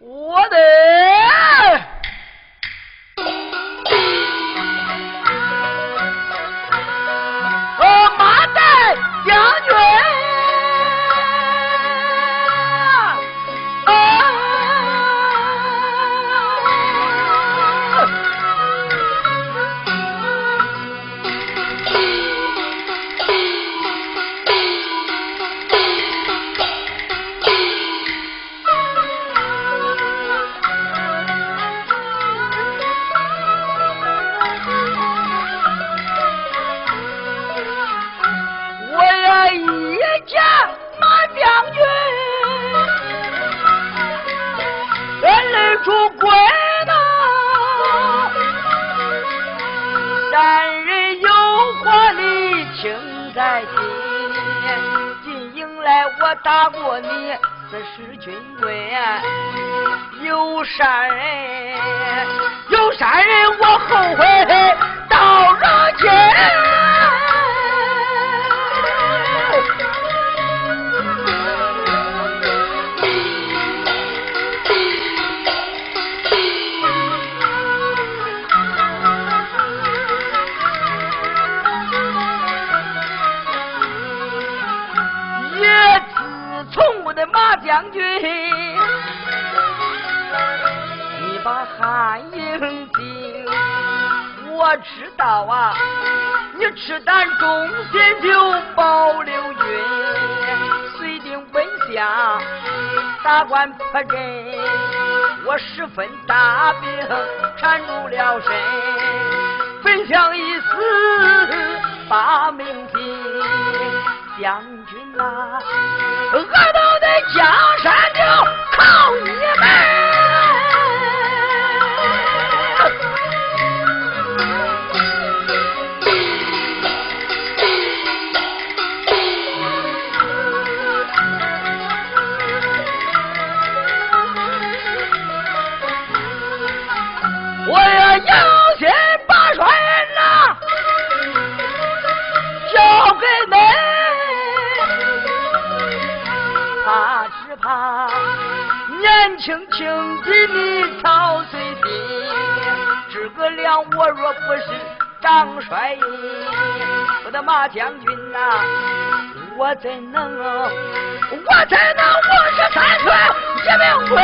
我的。这是军规。有啥人，有啥人，胆忠心就保刘军，遂定本相，打官破阵，我十分大病缠住了身，本相一死把命尽，将军呐，恶道的江山就靠你。我若不是张帅，我的马将军呐，我怎能，我怎能五十三岁一命归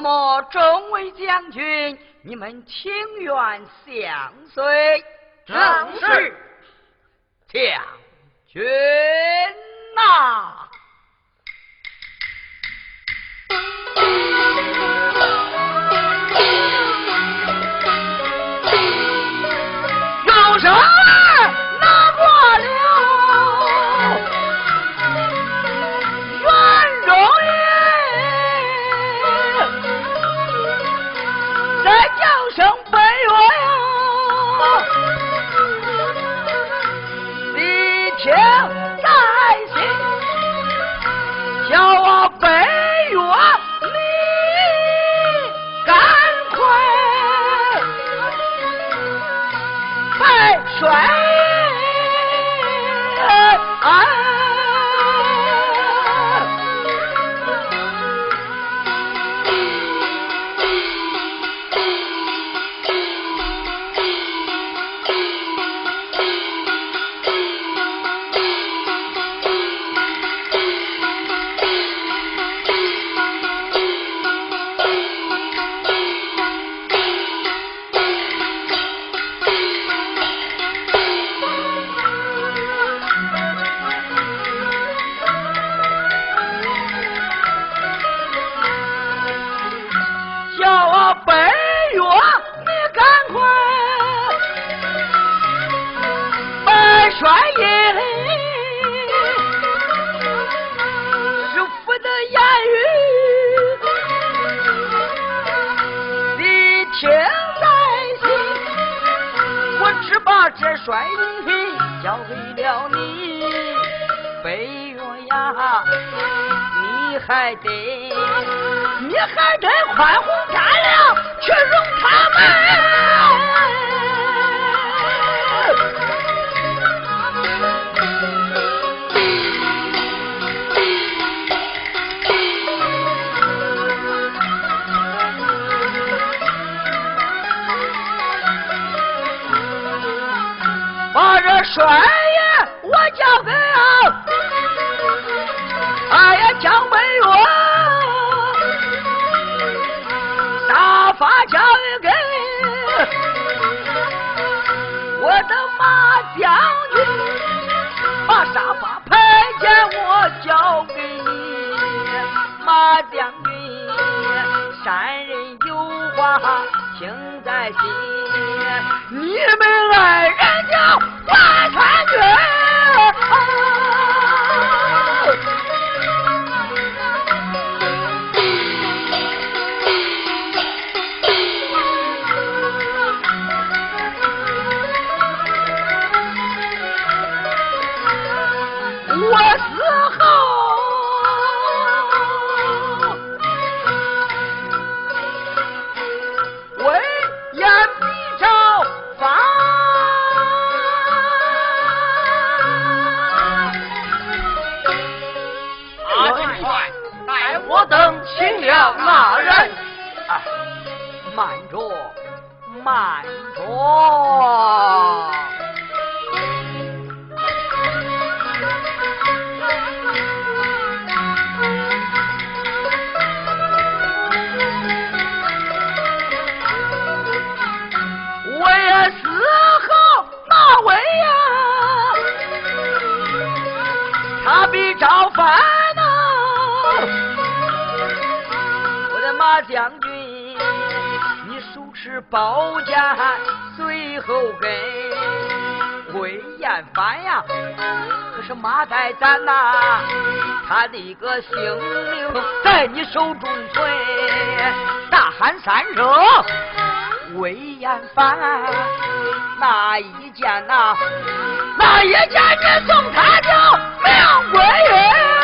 怎么众位将军，你们情愿相随？正是，将军呐。有帅印交给了你，北岳呀，你还得，你还得宽宏大量去容他们。帅爷，我交给啊，哎呀，江北岳，大发交给我的马将军，把沙发牌匾我交给你，马将军，山人有话听在心，你们听了那人啊慢着，慢着我也死后那位呀他比赵范将军，你手持宝剑随后跟。魏延凡呀，可是马岱咱呐，他的个性命在你手中存。大喊三声，魏延凡，那一剑呐，那一剑你送他的命归。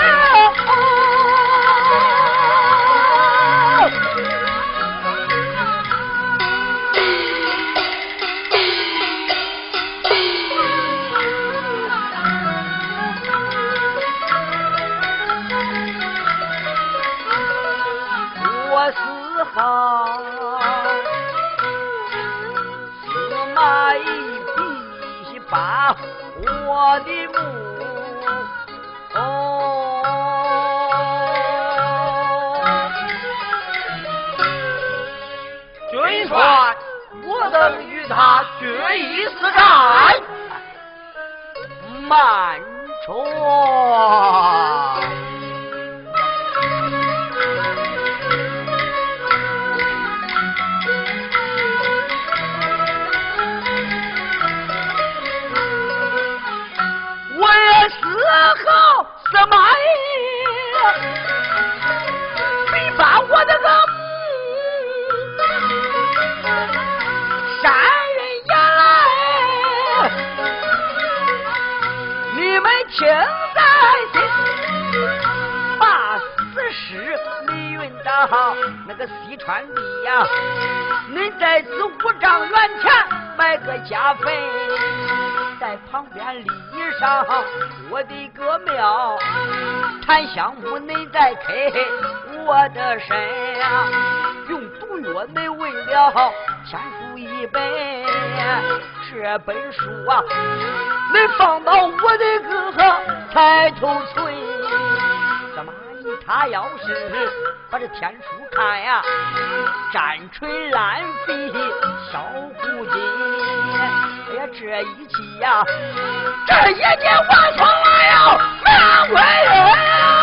满船。那个西川地呀，你在此五丈原前埋个家坟，在旁边立上我的个庙，檀香木你再开我的身呀，用毒药你为了天书一本，这本书啊。你放到我的个抬头村，他要是把这天书看呀，战锤烂飞小胡金，哎呀这一气呀，这一气我从来要难为。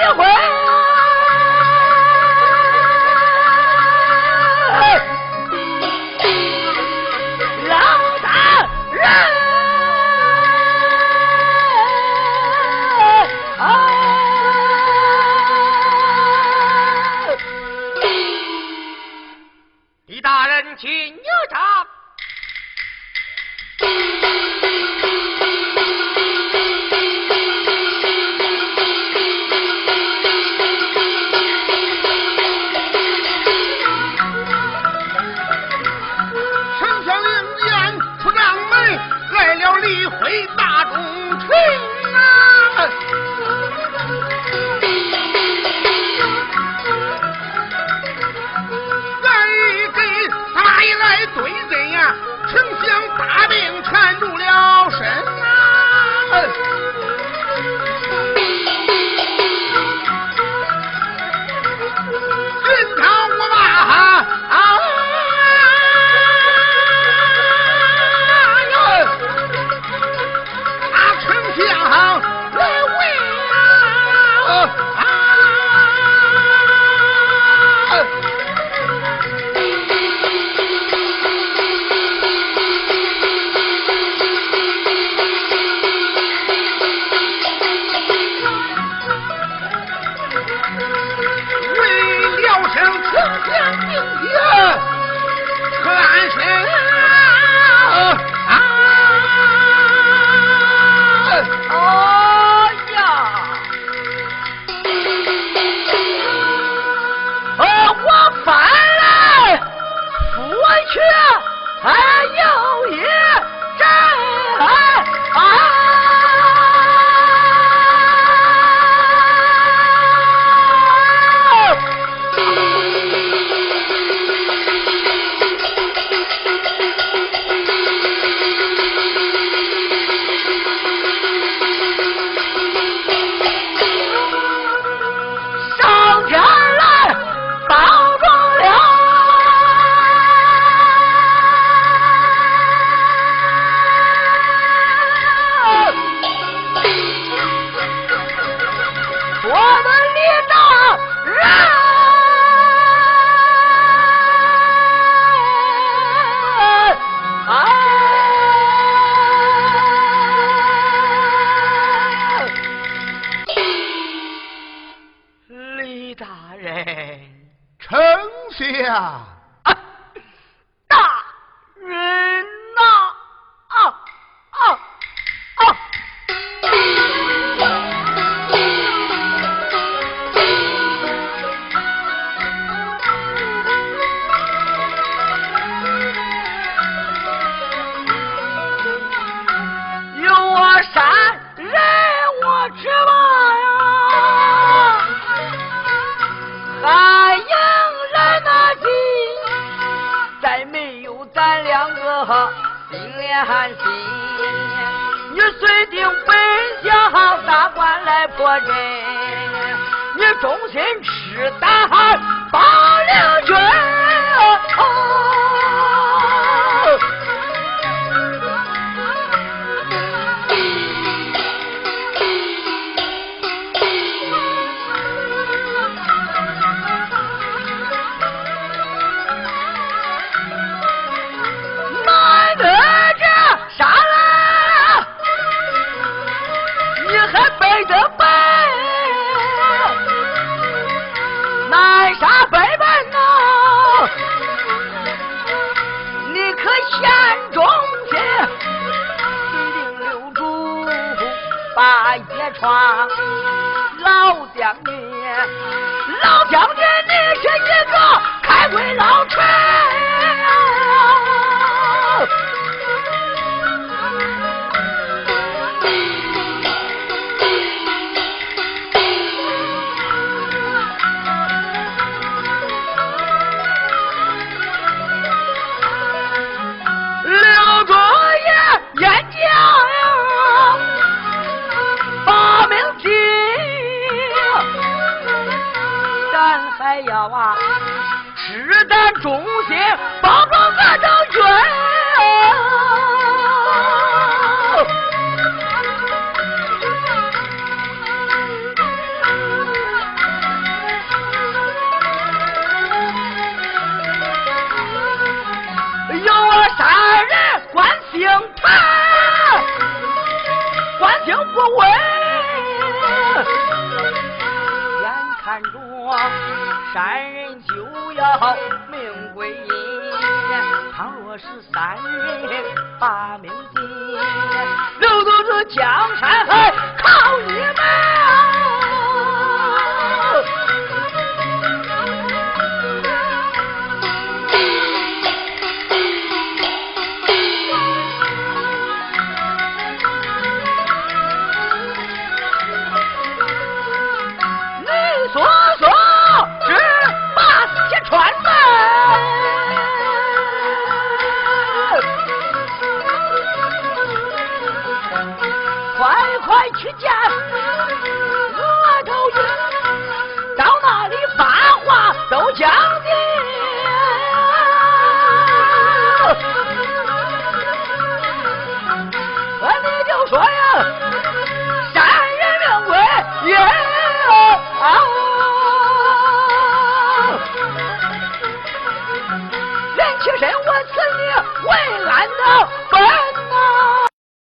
别回。梁景天可俺说寒心。你虽定本想大官来破阵，你忠心赤胆保梁军。还要啊，只胆忠心保助俺将军，有啥人关心他，关心不问？三人就要命归阴，倘若是三人把命尽，留得这江山还爱去家